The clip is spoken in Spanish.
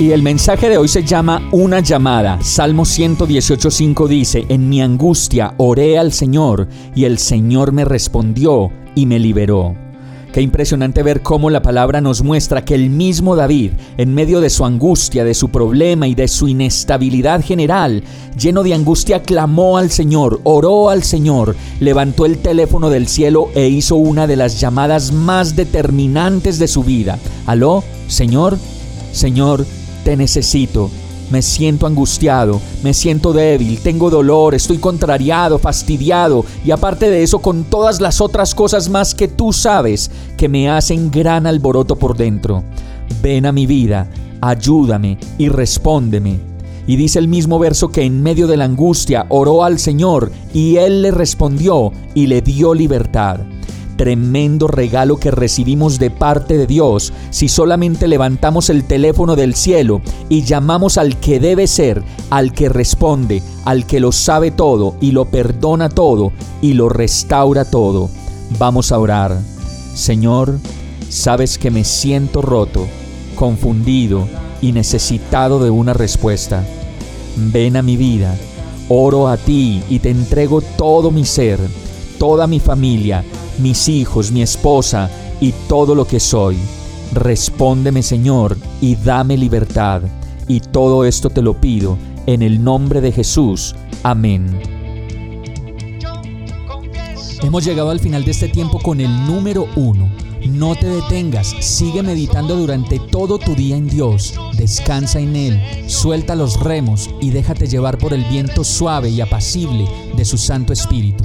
Y el mensaje de hoy se llama Una llamada. Salmo 118.5 dice, En mi angustia oré al Señor y el Señor me respondió y me liberó. Qué impresionante ver cómo la palabra nos muestra que el mismo David, en medio de su angustia, de su problema y de su inestabilidad general, lleno de angustia, clamó al Señor, oró al Señor, levantó el teléfono del cielo e hizo una de las llamadas más determinantes de su vida. Aló, Señor, Señor, te necesito. Me siento angustiado, me siento débil, tengo dolor, estoy contrariado, fastidiado y aparte de eso con todas las otras cosas más que tú sabes que me hacen gran alboroto por dentro. Ven a mi vida, ayúdame y respóndeme. Y dice el mismo verso que en medio de la angustia oró al Señor y Él le respondió y le dio libertad tremendo regalo que recibimos de parte de Dios si solamente levantamos el teléfono del cielo y llamamos al que debe ser, al que responde, al que lo sabe todo y lo perdona todo y lo restaura todo. Vamos a orar. Señor, sabes que me siento roto, confundido y necesitado de una respuesta. Ven a mi vida, oro a ti y te entrego todo mi ser, toda mi familia, mis hijos, mi esposa y todo lo que soy. Respóndeme Señor y dame libertad. Y todo esto te lo pido en el nombre de Jesús. Amén. Hemos llegado al final de este tiempo con el número uno. No te detengas, sigue meditando durante todo tu día en Dios, descansa en Él, suelta los remos y déjate llevar por el viento suave y apacible de su Santo Espíritu.